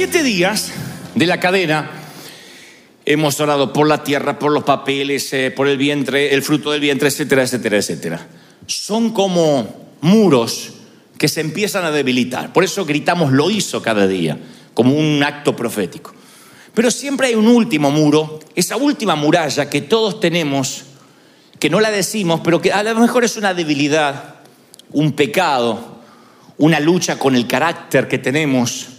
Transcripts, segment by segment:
siete días de la cadena hemos orado por la tierra, por los papeles, eh, por el vientre, el fruto del vientre, etcétera, etcétera, etcétera. Son como muros que se empiezan a debilitar. Por eso gritamos lo hizo cada día, como un acto profético. Pero siempre hay un último muro, esa última muralla que todos tenemos, que no la decimos, pero que a lo mejor es una debilidad, un pecado, una lucha con el carácter que tenemos.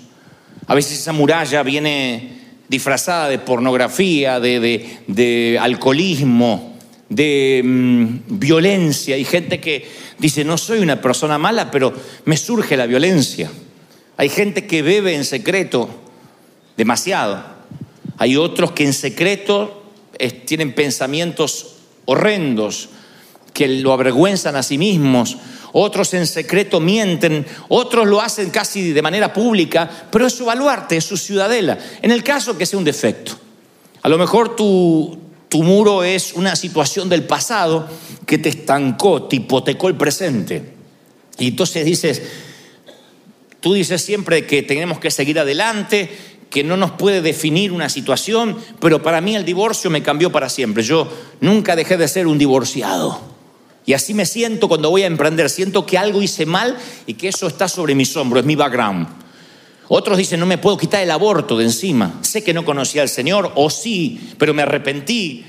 A veces esa muralla viene disfrazada de pornografía, de, alcoholismo, de mm, violencia. Hay gente que dice, no soy una persona mala, pero me surge la violencia. Hay gente que bebe en secreto demasiado. Hay otros que en secreto tienen pensamientos horrendos que lo avergüenzan a sí mismos. Otros en secreto mienten, otros lo hacen casi de manera pública, pero es su baluarte, es su ciudadela. En el caso que sea un defecto. A lo mejor tu, tu muro es una situación del pasado que te estancó, te hipotecó el presente. Y entonces dices, Tú dices siempre que tenemos que seguir adelante, que no nos puede definir una situación, pero para mí el divorcio me cambió para siempre. Yo nunca dejé de ser un divorciado. Y así me siento cuando voy a emprender. Siento que algo hice mal y que eso está sobre mis hombros, es mi background. Otros dicen, no me puedo quitar el aborto de encima. Sé que no conocía al Señor, o sí, pero me arrepentí.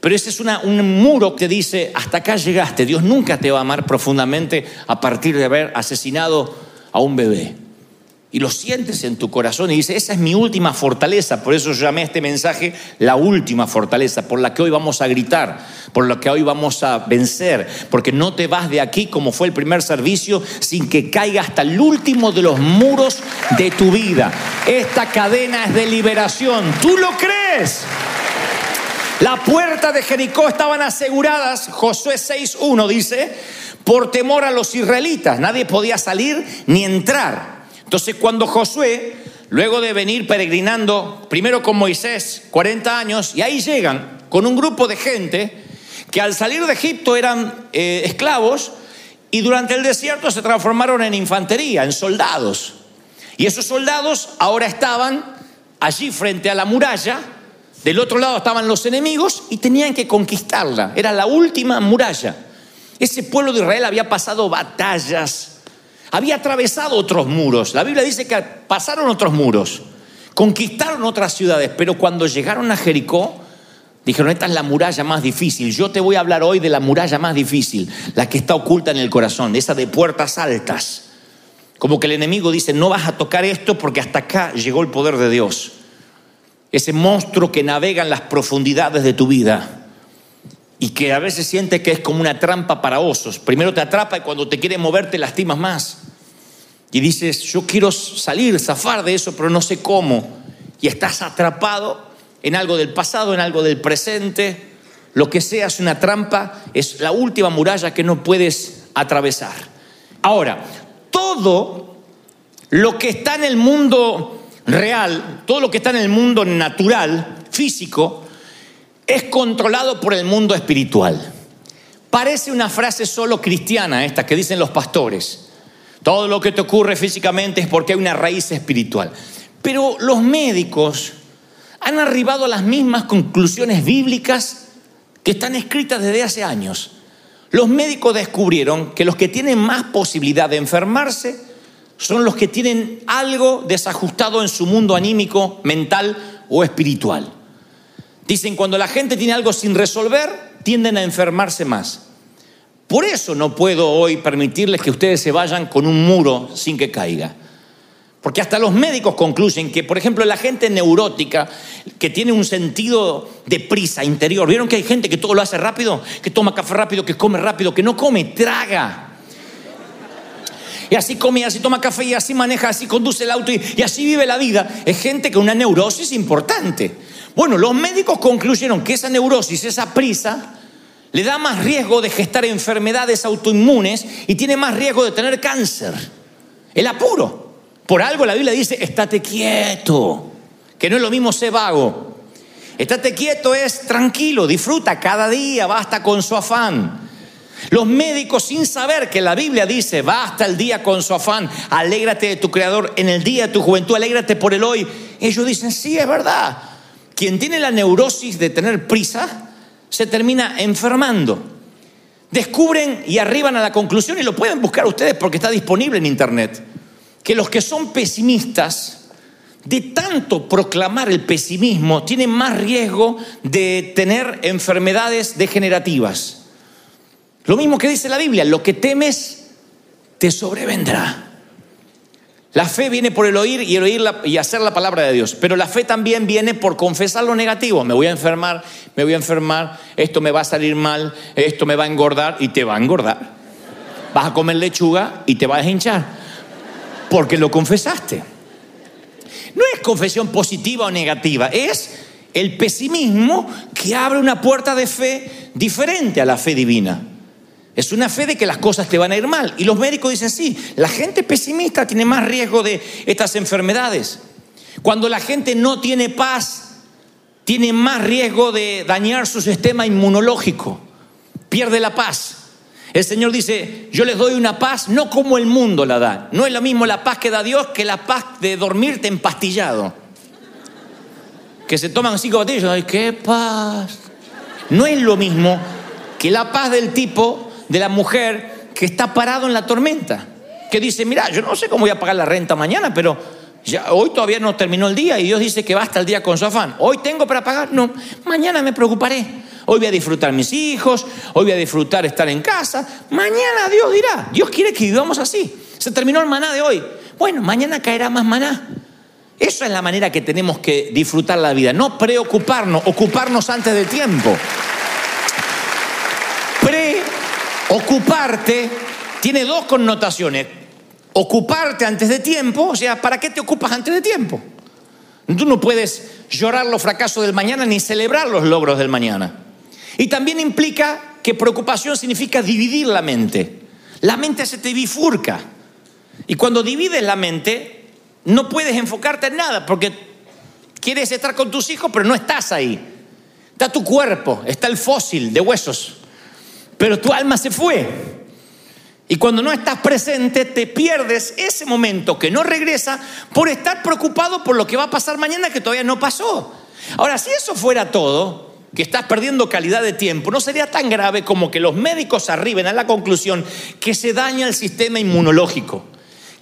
Pero ese es un muro que dice, hasta acá llegaste. Dios nunca te va a amar profundamente a partir de haber asesinado a un bebé. Y lo sientes en tu corazón y dices, esa es mi última fortaleza. Por eso llamé a este mensaje la última fortaleza, por la que hoy vamos a gritar, por la que hoy vamos a vencer. Porque no te vas de aquí como fue el primer servicio sin que caiga hasta el último de los muros de tu vida. Esta cadena es de liberación. ¿Tú lo crees? La puerta de Jericó estaban aseguradas, Josué 6.1 dice, por temor a los israelitas. Nadie podía salir ni entrar. Entonces cuando Josué, luego de venir peregrinando, primero con Moisés, 40 años, y ahí llegan con un grupo de gente que al salir de Egipto eran eh, esclavos y durante el desierto se transformaron en infantería, en soldados. Y esos soldados ahora estaban allí frente a la muralla, del otro lado estaban los enemigos y tenían que conquistarla. Era la última muralla. Ese pueblo de Israel había pasado batallas, había atravesado otros muros. La Biblia dice que pasaron otros muros, conquistaron otras ciudades, pero cuando llegaron a Jericó, dijeron, esta es la muralla más difícil. Yo te voy a hablar hoy de la muralla más difícil, la que está oculta en el corazón, esa de puertas altas. Como que el enemigo dice, no vas a tocar esto porque hasta acá llegó el poder de Dios. Ese monstruo que navega en las profundidades de tu vida y que a veces siente que es como una trampa para osos. Primero te atrapa y cuando te quiere mover te lastimas más. Y dices, yo quiero salir, zafar de eso, pero no sé cómo. Y estás atrapado en algo del pasado, en algo del presente. Lo que sea es una trampa, es la última muralla que no puedes atravesar. Ahora, todo lo que está en el mundo real, todo lo que está en el mundo natural, físico, es controlado por el mundo espiritual. Parece una frase solo cristiana esta que dicen los pastores. Todo lo que te ocurre físicamente es porque hay una raíz espiritual. Pero los médicos han arribado a las mismas conclusiones bíblicas que están escritas desde hace años. Los médicos descubrieron que los que tienen más posibilidad de enfermarse son los que tienen algo desajustado en su mundo anímico, mental o espiritual. Dicen, cuando la gente tiene algo sin resolver, tienden a enfermarse más. Por eso no puedo hoy permitirles que ustedes se vayan con un muro sin que caiga. Porque hasta los médicos concluyen que, por ejemplo, la gente neurótica, que tiene un sentido de prisa interior, ¿vieron que hay gente que todo lo hace rápido? Que toma café rápido, que come rápido, que no come, traga. Y así come, y así toma café, y así maneja, así conduce el auto, y, así vive la vida. Es gente con una neurosis importante. Bueno, los médicos concluyeron que esa neurosis, esa prisa, le da más riesgo de gestar enfermedades autoinmunes y tiene más riesgo de tener cáncer. El apuro. Por algo la Biblia dice, estate quieto, que no es lo mismo ser vago. Estate quieto es tranquilo, disfruta cada día, basta con su afán. Los médicos sin saber que la Biblia dice, basta el día con su afán, alégrate de tu Creador en el día de tu juventud, alégrate por el hoy. Ellos dicen, sí, es verdad. Quien tiene la neurosis de tener prisa, se termina enfermando. Descubren y arriban a la conclusión, y lo pueden buscar ustedes porque está disponible en Internet, que los que son pesimistas, de tanto proclamar el pesimismo, tienen más riesgo de tener enfermedades degenerativas. Lo mismo que dice la Biblia, lo que temes te sobrevendrá. La fe viene por el oír y el oír y hacer la palabra de Dios, pero la fe también viene por confesar lo negativo. Me voy a enfermar, me voy a enfermar, esto me va a salir mal, esto me va a engordar y te va a engordar. Vas a comer lechuga y te vas a hinchar, porque lo confesaste. No es confesión positiva o negativa, es el pesimismo que abre una puerta de fe diferente a la fe divina. Es una fe de que las cosas te van a ir mal. Y los médicos dicen, sí, la gente pesimista tiene más riesgo de estas enfermedades. Cuando la gente no tiene paz, tiene más riesgo de dañar su sistema inmunológico. Pierde la paz. El Señor dice, yo les doy una paz no como el mundo la da. No es lo mismo la paz que da Dios que la paz de dormirte empastillado. Que se toman cinco botellas, ay, qué paz. No es lo mismo que la paz del tipo de la mujer que está parado en la tormenta, que dice, mira, yo no sé cómo voy a pagar la renta mañana, pero ya, hoy todavía no terminó el día y Dios dice que basta el día con su afán. Hoy tengo para pagar, no, mañana me preocuparé. Hoy voy a disfrutar mis hijos, hoy voy a disfrutar estar en casa. Mañana Dios dirá, Dios quiere que vivamos así. Se terminó el maná de hoy. Bueno, mañana caerá más maná. Esa es la manera que tenemos que disfrutar la vida, no preocuparnos, ocuparnos antes de tiempo. Ocuparte tiene dos connotaciones. Ocuparte antes de tiempo, o sea, ¿para qué te ocupas antes de tiempo? Tú no puedes llorar los fracasos del mañana ni celebrar los logros del mañana. Y también implica que preocupación significa dividir la mente. La mente se te bifurca. Y cuando divides la mente, no puedes enfocarte en nada porque quieres estar con tus hijos, pero no estás ahí. Está tu cuerpo, está el fósil de huesos pero tu alma se fue. Y cuando no estás presente, te pierdes ese momento que no regresa por estar preocupado por lo que va a pasar mañana que todavía no pasó. Ahora, si eso fuera todo, que estás perdiendo calidad de tiempo, no sería tan grave como que los médicos arriben a la conclusión que se daña el sistema inmunológico.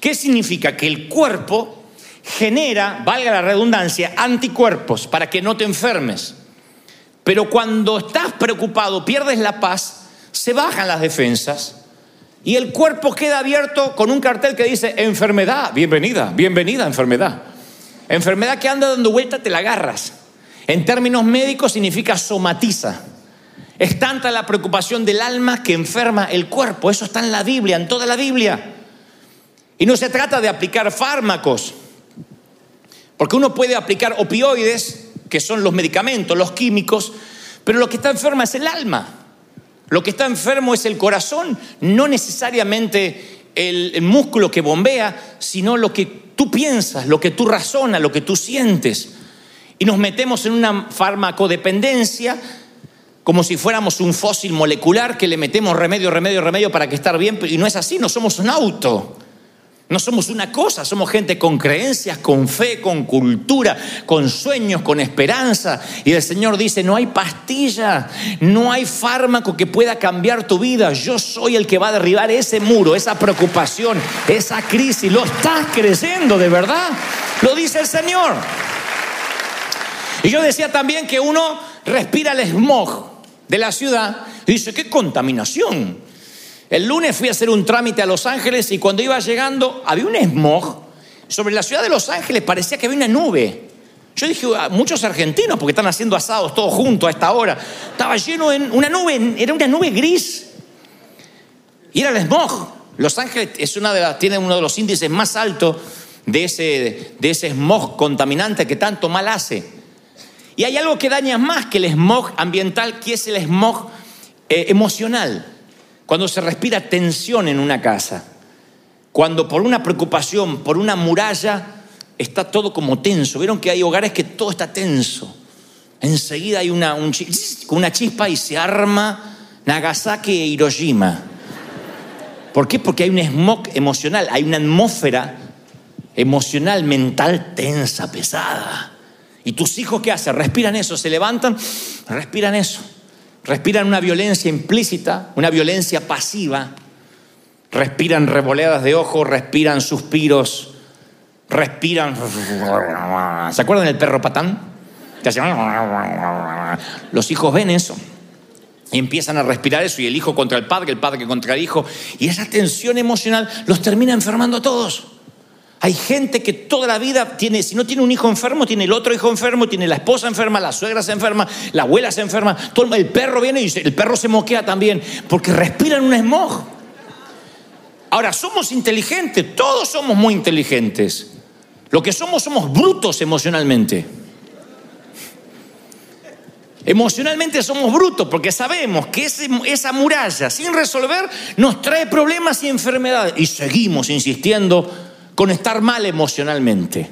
¿Qué significa? Que el cuerpo genera, valga la redundancia, anticuerpos para que no te enfermes. Pero cuando estás preocupado, pierdes la paz, se bajan las defensas y el cuerpo queda abierto con un cartel que dice enfermedad, bienvenida, bienvenida enfermedad. Enfermedad que anda dando vuelta, te la agarras. En términos médicos significa somatiza. Es tanta la preocupación del alma que enferma el cuerpo. Eso está en la Biblia, en toda la Biblia. Y no se trata de aplicar fármacos, porque uno puede aplicar opioides, que son los medicamentos, los químicos, pero lo que está enferma es el alma. Lo que está enfermo es el corazón, no necesariamente el, músculo que bombea, sino lo que tú piensas, lo que tú razonas, lo que tú sientes. Y nos metemos en una farmacodependencia como si fuéramos un fósil molecular que le metemos remedio, remedio, remedio para que estar bien, y no es así, no somos un auto. No somos una cosa, somos gente con creencias, con fe, con cultura, con sueños, con esperanza. Y el Señor dice, no hay pastilla, no hay fármaco que pueda cambiar tu vida. Yo soy el que va a derribar ese muro, esa preocupación, esa crisis. Lo estás creyendo de verdad. Lo dice el Señor. Y yo decía también que uno respira el smog de la ciudad y dice, qué contaminación. El lunes fui a hacer un trámite a Los Ángeles y cuando iba llegando había un smog. Sobre la ciudad de Los Ángeles parecía que había una nube. Yo dije, a muchos argentinos, porque están haciendo asados todos juntos a esta hora, estaba lleno de una nube, era una nube gris. Y era el smog. Los Ángeles es una de las, tiene uno de los índices más altos de ese, de ese smog contaminante que tanto mal hace. Y hay algo que daña más que el smog ambiental, que es el smog eh, emocional cuando se respira tensión en una casa, cuando por una preocupación, por una muralla, está todo como tenso. Vieron que hay hogares que todo está tenso. Enseguida hay una, una chispa y se arma Nagasaki e Hiroshima. ¿Por qué? Porque hay un smog emocional, hay una atmósfera emocional, mental tensa, pesada. ¿Y tus hijos qué hacen? Respiran eso, se levantan, respiran eso. Respiran una violencia implícita, una violencia pasiva. Respiran revoleadas de ojos, respiran suspiros, respiran... ¿Se acuerdan del perro patán? Los hijos ven eso y empiezan a respirar eso y el hijo contra el padre, el padre contra el hijo y esa tensión emocional los termina enfermando a todos. Hay gente que toda la vida tiene, si no tiene un hijo enfermo, tiene el otro hijo enfermo, tiene la esposa enferma, la suegra se enferma, la abuela se enferma, el perro viene y el perro se moquea también, porque respiran un smog. Ahora, somos inteligentes, todos somos muy inteligentes. Lo que somos somos brutos emocionalmente. Emocionalmente somos brutos porque sabemos que esa muralla sin resolver nos trae problemas y enfermedades. Y seguimos insistiendo con estar mal emocionalmente.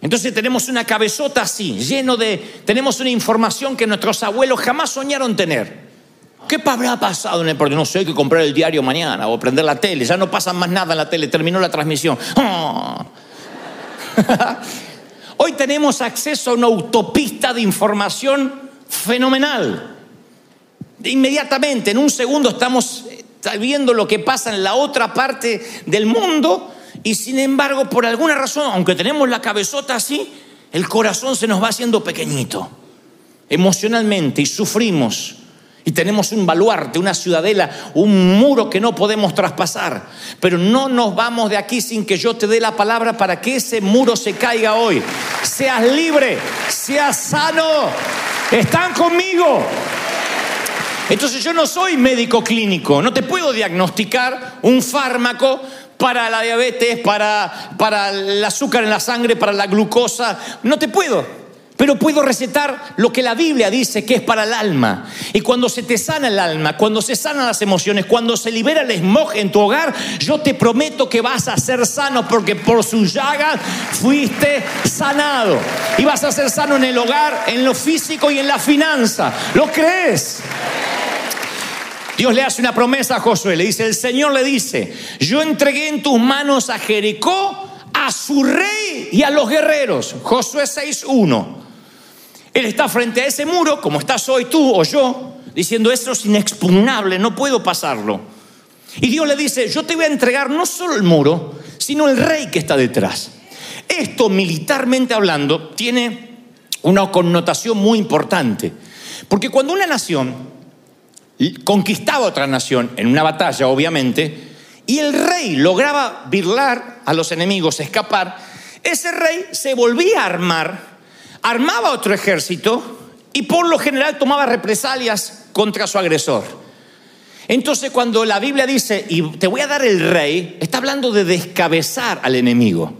Entonces tenemos una cabezota así, lleno de, tenemos una información que nuestros abuelos jamás soñaron tener. ¿Qué habrá pasado en el porque no sé, hay que comprar el diario mañana o prender la tele, ya no pasa más nada en la tele, terminó la transmisión. Hoy tenemos acceso a una autopista de información fenomenal. Inmediatamente, en un segundo estamos viendo lo que pasa en la otra parte del mundo y sin embargo, por alguna razón, aunque tenemos la cabezota así, el corazón se nos va haciendo pequeñito, emocionalmente, y sufrimos. Y tenemos un baluarte, una ciudadela, un muro que no podemos traspasar. Pero no nos vamos de aquí sin que yo te dé la palabra para que ese muro se caiga hoy. Seas libre, seas sano. ¿Están conmigo? Entonces yo no soy médico clínico, no te puedo diagnosticar un fármaco para la diabetes, para, para el azúcar en la sangre, para la glucosa. No te puedo. Pero puedo recetar lo que la Biblia dice que es para el alma. Y cuando se te sana el alma, cuando se sanan las emociones, cuando se libera el smog en tu hogar, yo te prometo que vas a ser sano porque por su llaga fuiste sanado. Y vas a ser sano en el hogar, en lo físico y en la finanza. ¿Lo crees? Dios le hace una promesa a Josué, le dice, el Señor le dice, yo entregué en tus manos a Jericó, a su rey y a los guerreros. Josué 6.1. Él está frente a ese muro, como estás hoy tú o yo, diciendo, esto es inexpugnable, no puedo pasarlo. Y Dios le dice, yo te voy a entregar no solo el muro, sino el rey que está detrás. Esto militarmente hablando tiene una connotación muy importante, porque cuando una nación conquistaba otra nación en una batalla, obviamente, y el rey lograba birlar a los enemigos, escapar, ese rey se volvía a armar, armaba otro ejército y por lo general tomaba represalias contra su agresor. Entonces cuando la Biblia dice, y te voy a dar el rey, está hablando de descabezar al enemigo.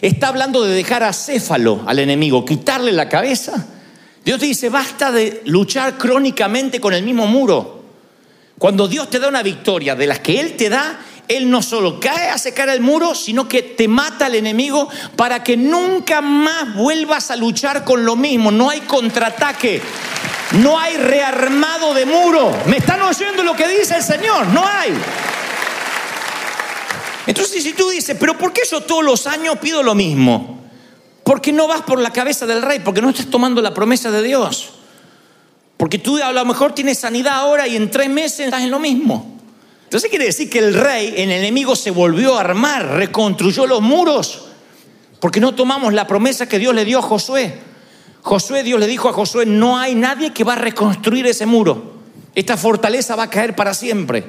Está hablando de dejar acéfalo al enemigo, quitarle la cabeza Dios te dice, basta de luchar crónicamente con el mismo muro. Cuando Dios te da una victoria de las que Él te da, Él no solo cae a secar el muro, sino que te mata al enemigo para que nunca más vuelvas a luchar con lo mismo. No hay contraataque, no hay rearmado de muro. ¿Me están oyendo lo que dice el Señor? No hay. Entonces, si tú dices, pero ¿por qué yo todos los años pido lo mismo? Porque no vas por la cabeza del rey, porque no estás tomando la promesa de Dios. Porque tú a lo mejor tienes sanidad ahora y en tres meses estás en lo mismo. Entonces quiere decir que el rey, el enemigo se volvió a armar, reconstruyó los muros, porque no tomamos la promesa que Dios le dio a Josué. Josué, Dios le dijo a Josué, no hay nadie que va a reconstruir ese muro. Esta fortaleza va a caer para siempre.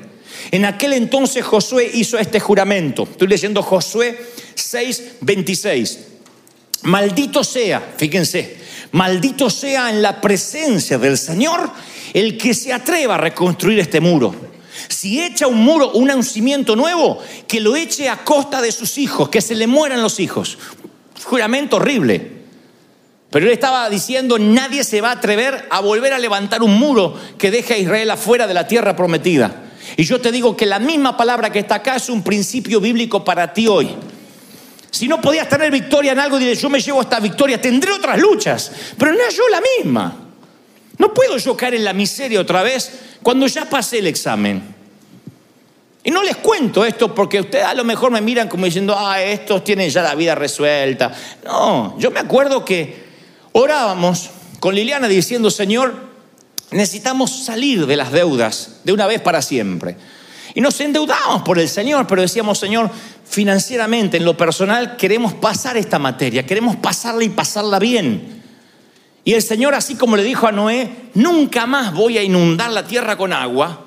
En aquel entonces Josué hizo este juramento. Estoy leyendo Josué 6, 26. Maldito sea, fíjense, maldito sea en la presencia del Señor el que se atreva a reconstruir este muro. Si echa un muro, un cimiento nuevo, que lo eche a costa de sus hijos, que se le mueran los hijos. Juramento horrible. Pero él estaba diciendo, nadie se va a atrever a volver a levantar un muro que deje a Israel afuera de la tierra prometida. Y yo te digo que la misma palabra que está acá es un principio bíblico para ti hoy. Si no podías tener victoria en algo, dile, yo me llevo esta victoria, tendré otras luchas, pero no es yo la misma. No puedo yo caer en la miseria otra vez cuando ya pasé el examen. Y no les cuento esto porque ustedes a lo mejor me miran como diciendo, ah, estos tienen ya la vida resuelta. No, yo me acuerdo que orábamos con Liliana diciendo, Señor, necesitamos salir de las deudas de una vez para siempre. Y nos endeudamos por el Señor, pero decíamos, Señor, financieramente, en lo personal, queremos pasar esta materia, queremos pasarla y pasarla bien. Y el Señor, así como le dijo a Noé, nunca más voy a inundar la tierra con agua,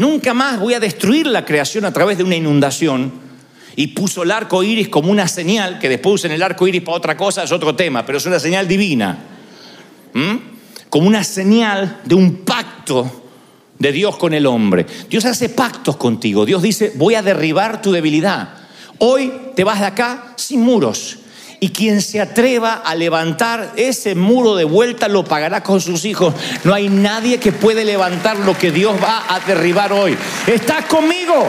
Nunca más voy a destruir la creación a través de una inundación. Y puso el arco iris como una señal, que después usen el arco iris para otra cosa, es otro tema, pero es una señal divina. Como una señal de un pacto de Dios con el hombre. Dios hace pactos contigo. Dios dice, voy a derribar tu debilidad. Hoy te vas de acá sin muros. Y quien se atreva a levantar ese muro de vuelta lo pagará con sus hijos. No hay nadie que puede levantar lo que Dios va a derribar hoy. ¿Estás conmigo?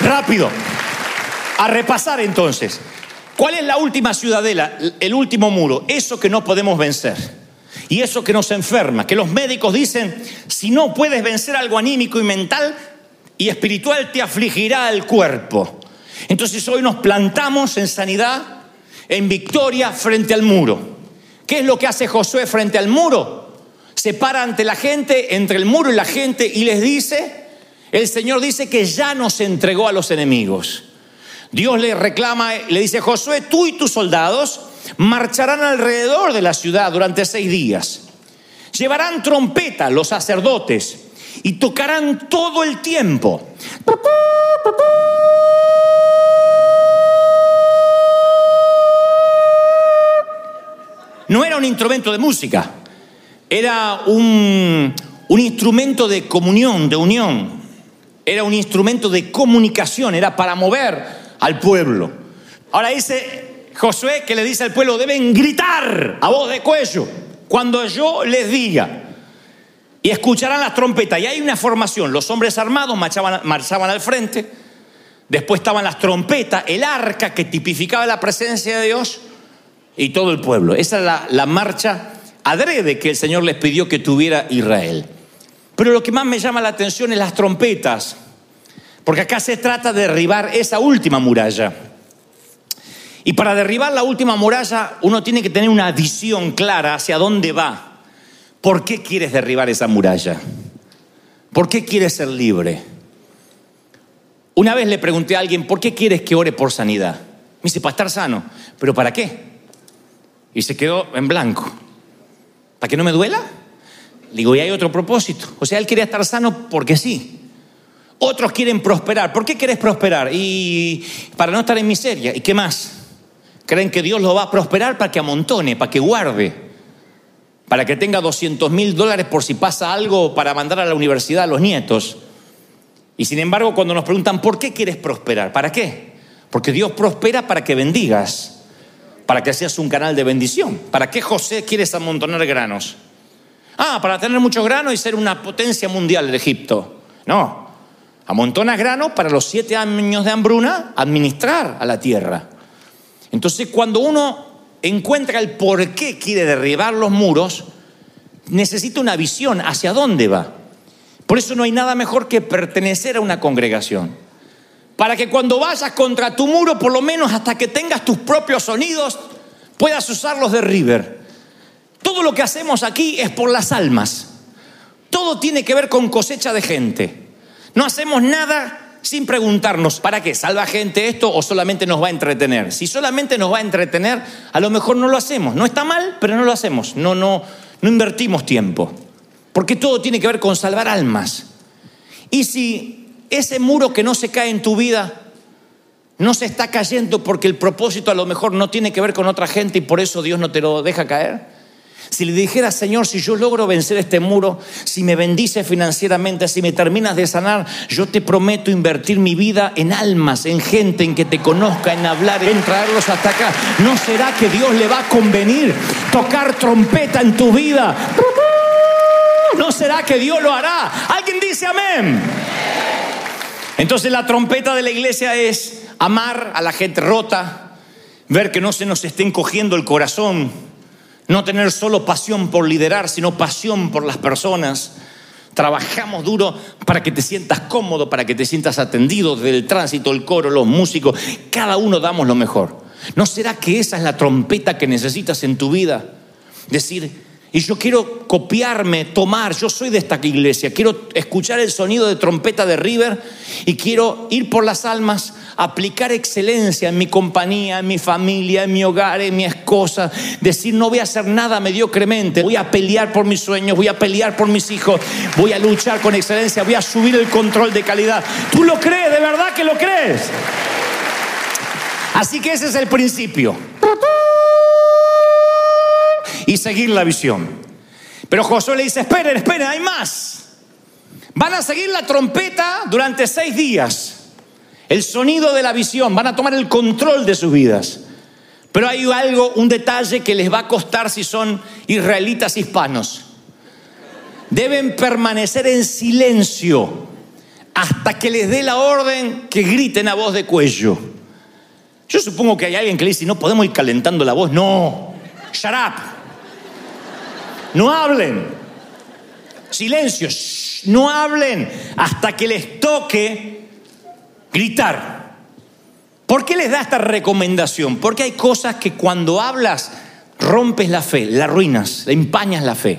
Rápido. A repasar entonces. ¿Cuál es la última ciudadela? El último muro. Eso que no podemos vencer. Y eso que nos enferma. Que los médicos dicen, si no puedes vencer algo anímico y mental y espiritual, te afligirá el cuerpo. Entonces hoy nos plantamos en sanidad, en victoria frente al muro. ¿Qué es lo que hace Josué frente al muro? Se para ante la gente, entre el muro y la gente, y les dice, el Señor dice que ya nos entregó a los enemigos. Dios le reclama, le dice, Josué, tú y tus soldados marcharán alrededor de la ciudad durante seis días. Llevarán trompeta los sacerdotes y tocarán todo el tiempo. no era un instrumento de música, era un, instrumento de comunión, de unión, era un instrumento de comunicación, era para mover al pueblo. Ahora dice Josué que le dice al pueblo, deben gritar a voz de cuello cuando yo les diga. Y escucharán las trompetas. Y hay una formación. Los hombres armados marchaban, al frente. Después estaban las trompetas, el arca que tipificaba la presencia de Dios y todo el pueblo. Esa es la, marcha adrede que el Señor les pidió que tuviera Israel. Pero lo que más me llama la atención es las trompetas, porque acá se trata de derribar esa última muralla. Y para derribar la última muralla uno tiene que tener una visión clara hacia dónde va. ¿Por qué quieres derribar esa muralla? ¿Por qué quieres ser libre? Una vez le pregunté a alguien, ¿por qué quieres que ore por sanidad? Me dice, para estar sano. ¿Pero para qué? Y se quedó en blanco. ¿Para que no me duela? Digo, y hay otro propósito. O sea, él quería estar sano porque sí. Otros quieren prosperar. ¿Por qué quieres prosperar? Y para no estar en miseria. ¿Y qué más? Creen que Dios lo va a prosperar para que amontone, para que guarde, para que tenga 200 mil dólares por si pasa algo para mandar a la universidad a los nietos. Y sin embargo, cuando nos preguntan, ¿por qué quieres prosperar? ¿Para qué? Porque Dios prospera para que bendigas para que seas un canal de bendición. ¿Para qué José quieres amontonar granos? Ah, para tener muchos granos y ser una potencia mundial de Egipto. No, amontonas granos para los siete años de hambruna administrar a la tierra. Entonces, cuando uno encuentra el por qué quiere derribar los muros, necesita una visión hacia dónde va. Por eso no hay nada mejor que pertenecer a una congregación. para que cuando vayas contra tu muro, por lo menos hasta que tengas tus propios sonidos, puedas usarlos de River. Todo lo que hacemos aquí es por las almas. Todo tiene que ver con cosecha de gente. No hacemos nada sin preguntarnos, ¿para qué? ¿Salva gente esto o solamente nos va a entretener? Si solamente nos va a entretener, a lo mejor no lo hacemos. No está mal, pero no lo hacemos. No, no, no invertimos tiempo. Porque todo tiene que ver con salvar almas. Y si ese muro que no se cae en tu vida no se está cayendo porque el propósito a lo mejor no tiene que ver con otra gente y por eso Dios no te lo deja caer, si le dijera, Señor, si yo logro vencer este muro, si me bendice financieramente, si me terminas de sanar, yo te prometo invertir mi vida en almas, en gente, en que te conozca, en hablar, en traerlos hasta acá. ¿No será que Dios le va a convenir tocar trompeta en tu vida? ¿No será que Dios lo hará? ¿Alguien dice amén? Entonces la trompeta de la iglesia es amar a la gente rota, ver que no se nos esté encogiendo el corazón no tener solo pasión por liderar, sino pasión por las personas. Trabajamos duro para que te sientas cómodo, para que te sientas atendido desde el tránsito, el coro, los músicos. Cada uno damos lo mejor. ¿No será que esa es la trompeta que necesitas en tu vida? Decir, y yo quiero copiarme, tomar, yo soy de esta iglesia, quiero escuchar el sonido de trompeta de River y quiero ir por las almas, aplicar excelencia en mi compañía, en mi familia, en mi hogar, en mi esposa, decir no voy a hacer nada mediocremente, voy a pelear por mis sueños, voy a pelear por mis hijos, voy a luchar con excelencia, voy a subir el control de calidad. ¿Tú lo crees? ¿De verdad que lo crees? Así que ese es el principio y seguir la visión. Pero Josué le dice, esperen, esperen, hay más. Van a seguir la trompeta durante seis días. El sonido de la visión, van a tomar el control de sus vidas. Pero hay algo, un detalle que les va a costar si son israelitas hispanos. Deben permanecer en silencio hasta que les dé la orden que griten a voz de cuello. Yo supongo que hay alguien que le dice, no podemos ir calentando la voz. No, shut up. No hablen. Silencio. no hablen hasta que les toque gritar. ¿Por qué les da esta recomendación? Porque hay cosas que cuando hablas rompes la fe, la arruinas, la empañas la fe.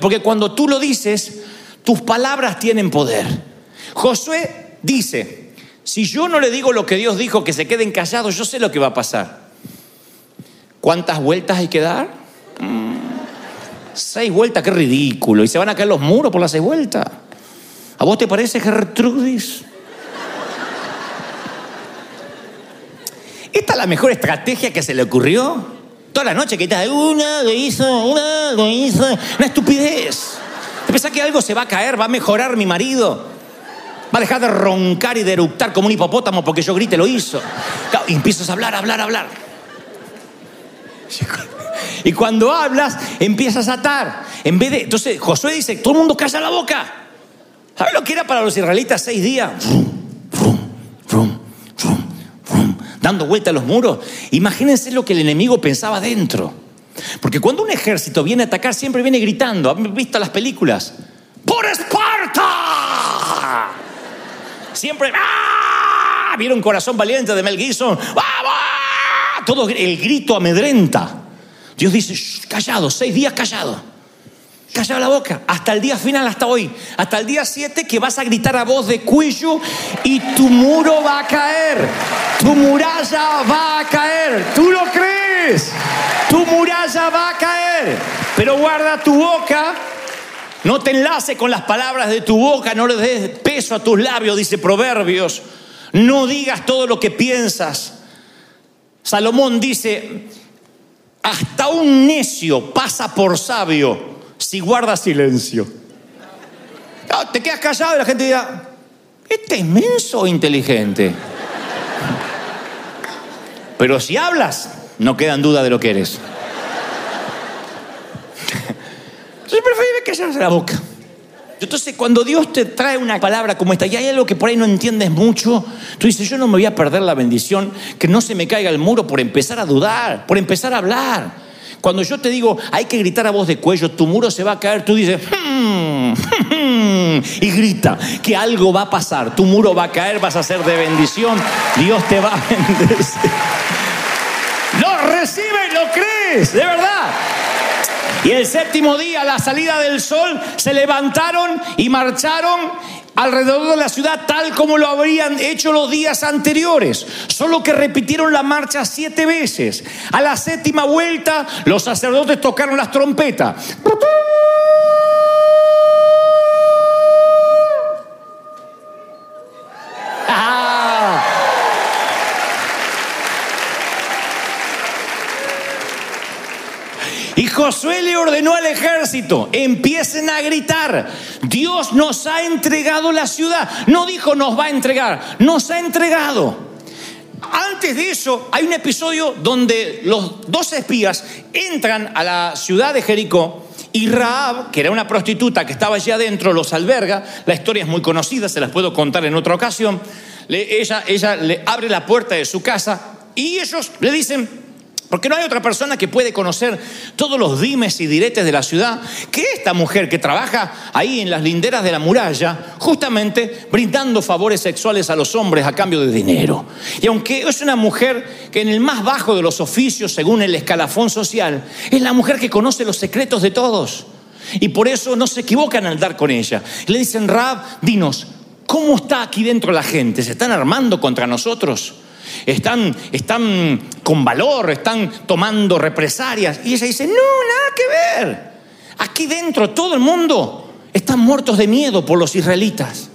Porque cuando tú lo dices, tus palabras tienen poder. Josué dice, si yo no le digo lo que Dios dijo, que se queden callados, yo sé lo que va a pasar. ¿Cuántas vueltas hay que dar? Mm. Seis vueltas, qué ridículo. Y se van a caer los muros por las seis vueltas. ¿A vos te parece Gertrudis? ¿Esta es la mejor estrategia que se le ocurrió? Toda la noche que estás, una, lo hizo, una, lo hizo. Una estupidez. ¿Te pensás que algo se va a caer, va a mejorar mi marido? Va a dejar de roncar y de eructar como un hipopótamo porque yo grite, lo hizo. Y empiezas a hablar, hablar, hablar. Y cuando hablas, empiezas a atar. En vez de. Entonces, Josué dice: todo el mundo calla la boca. ¿Sabes lo que era para los israelitas seis días? Dando vuelta a los muros. Imagínense lo que el enemigo pensaba dentro. Porque cuando un ejército viene a atacar, siempre viene gritando. ¿Han visto las películas? ¡Por Esparta! Siempre. ¡Ah! ¿Vieron Corazón Valiente de Mel Gibson? ¡Ah, Todo el grito amedrenta. Dios dice, callado, seis días callado. Callado la boca, hasta el día final, hasta hoy, hasta el día siete que vas a gritar a voz de cuello y tu muro va a caer, tu muralla va a caer, ¿tú lo crees? Tu muralla va a caer, pero guarda tu boca, no te enlace con las palabras de tu boca, no le des peso a tus labios, dice Proverbios, no digas todo lo que piensas. Salomón dice, hasta un necio pasa por sabio si guarda silencio. te quedas callado y la gente dirá, ¿este es menso o inteligente? Pero si hablas, no queda en duda de lo que eres. Entonces preferible callarse la boca. Entonces, cuando Dios te trae una palabra como esta y hay algo que por ahí no entiendes mucho, tú dices, yo no me voy a perder la bendición, que no se me caiga el muro por empezar a dudar, por empezar a hablar. Cuando yo te digo, hay que gritar a voz de cuello, tu muro se va a caer, tú dices, hmm, hmm, hmm, mm, y grita que algo va a pasar. Tu muro va a caer, vas a ser de bendición. Dios te va a bendecir. Lo recibe y lo crees, de verdad. Y el séptimo día, la salida del sol, se levantaron y marcharon alrededor de la ciudad tal como lo habrían hecho los días anteriores, solo que repitieron la marcha siete veces. A la séptima vuelta, los sacerdotes tocaron las trompetas. Josué le ordenó al ejército, empiecen a gritar, Dios nos ha entregado la ciudad. No dijo nos va a entregar, nos ha entregado. Antes de eso, hay un episodio donde los dos espías entran a la ciudad de Jericó y Raab, que era una prostituta que estaba allí adentro, los alberga. La historia es muy conocida, se las puedo contar en otra ocasión. Ella, ella le abre la puerta de su casa y ellos le dicen, porque no hay otra persona que puede conocer todos los dimes y diretes de la ciudad que esta mujer que trabaja ahí en las linderas de la muralla, justamente brindando favores sexuales a los hombres a cambio de dinero. Y aunque es una mujer que en el más bajo de los oficios, según el escalafón social, es la mujer que conoce los secretos de todos. Y por eso no se equivocan al dar con ella. Le dicen, Rab, dinos, ¿cómo está aquí dentro la gente? ¿Se están armando contra nosotros? Están, están con valor, están tomando represalias. Y ella dice, no, nada que ver. Aquí dentro todo el mundo están muertos de miedo por los israelitas.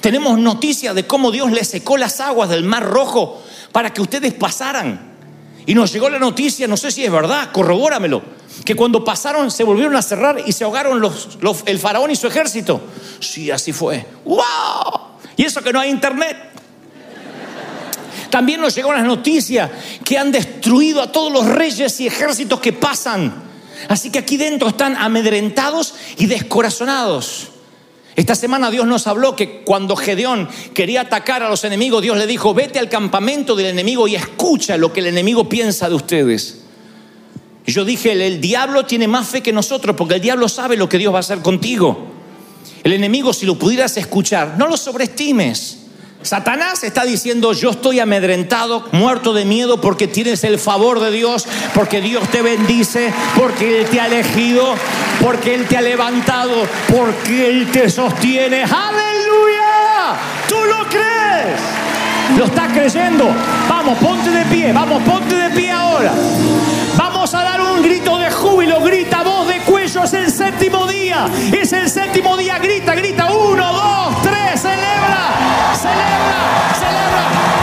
Tenemos noticia de cómo Dios les secó las aguas del Mar Rojo para que ustedes pasaran. Y nos llegó la noticia, no sé si es verdad, corrobóramelo, que cuando pasaron se volvieron a cerrar y se ahogaron los- los- el faraón y su ejército. Sí, así fue. ¡Wow! Y eso que no hay internet. También nos llegó la noticia que han destruido a todos los reyes y ejércitos que pasan. Así que aquí dentro están amedrentados y descorazonados. Esta semana Dios nos habló que cuando Gedeón quería atacar a los enemigos, Dios le dijo, vete al campamento del enemigo y escucha lo que el enemigo piensa de ustedes. Yo dije, el, el diablo tiene más fe que nosotros porque el diablo sabe lo que Dios va a hacer contigo. El enemigo, si lo pudieras escuchar, no lo sobreestimes. Satanás está diciendo, yo estoy amedrentado, muerto de miedo porque tienes el favor de Dios, porque Dios te bendice, porque Él te ha elegido, porque Él te ha levantado, porque Él te sostiene. Aleluya. ¿Tú lo crees? ¿Lo estás creyendo? Vamos, ponte de pie, vamos, ponte de pie ahora. Vamos a dar un grito de júbilo, grita voz de cuello, es el séptimo día, es el séptimo día, grita, grita, uno, dos celebra, celebra.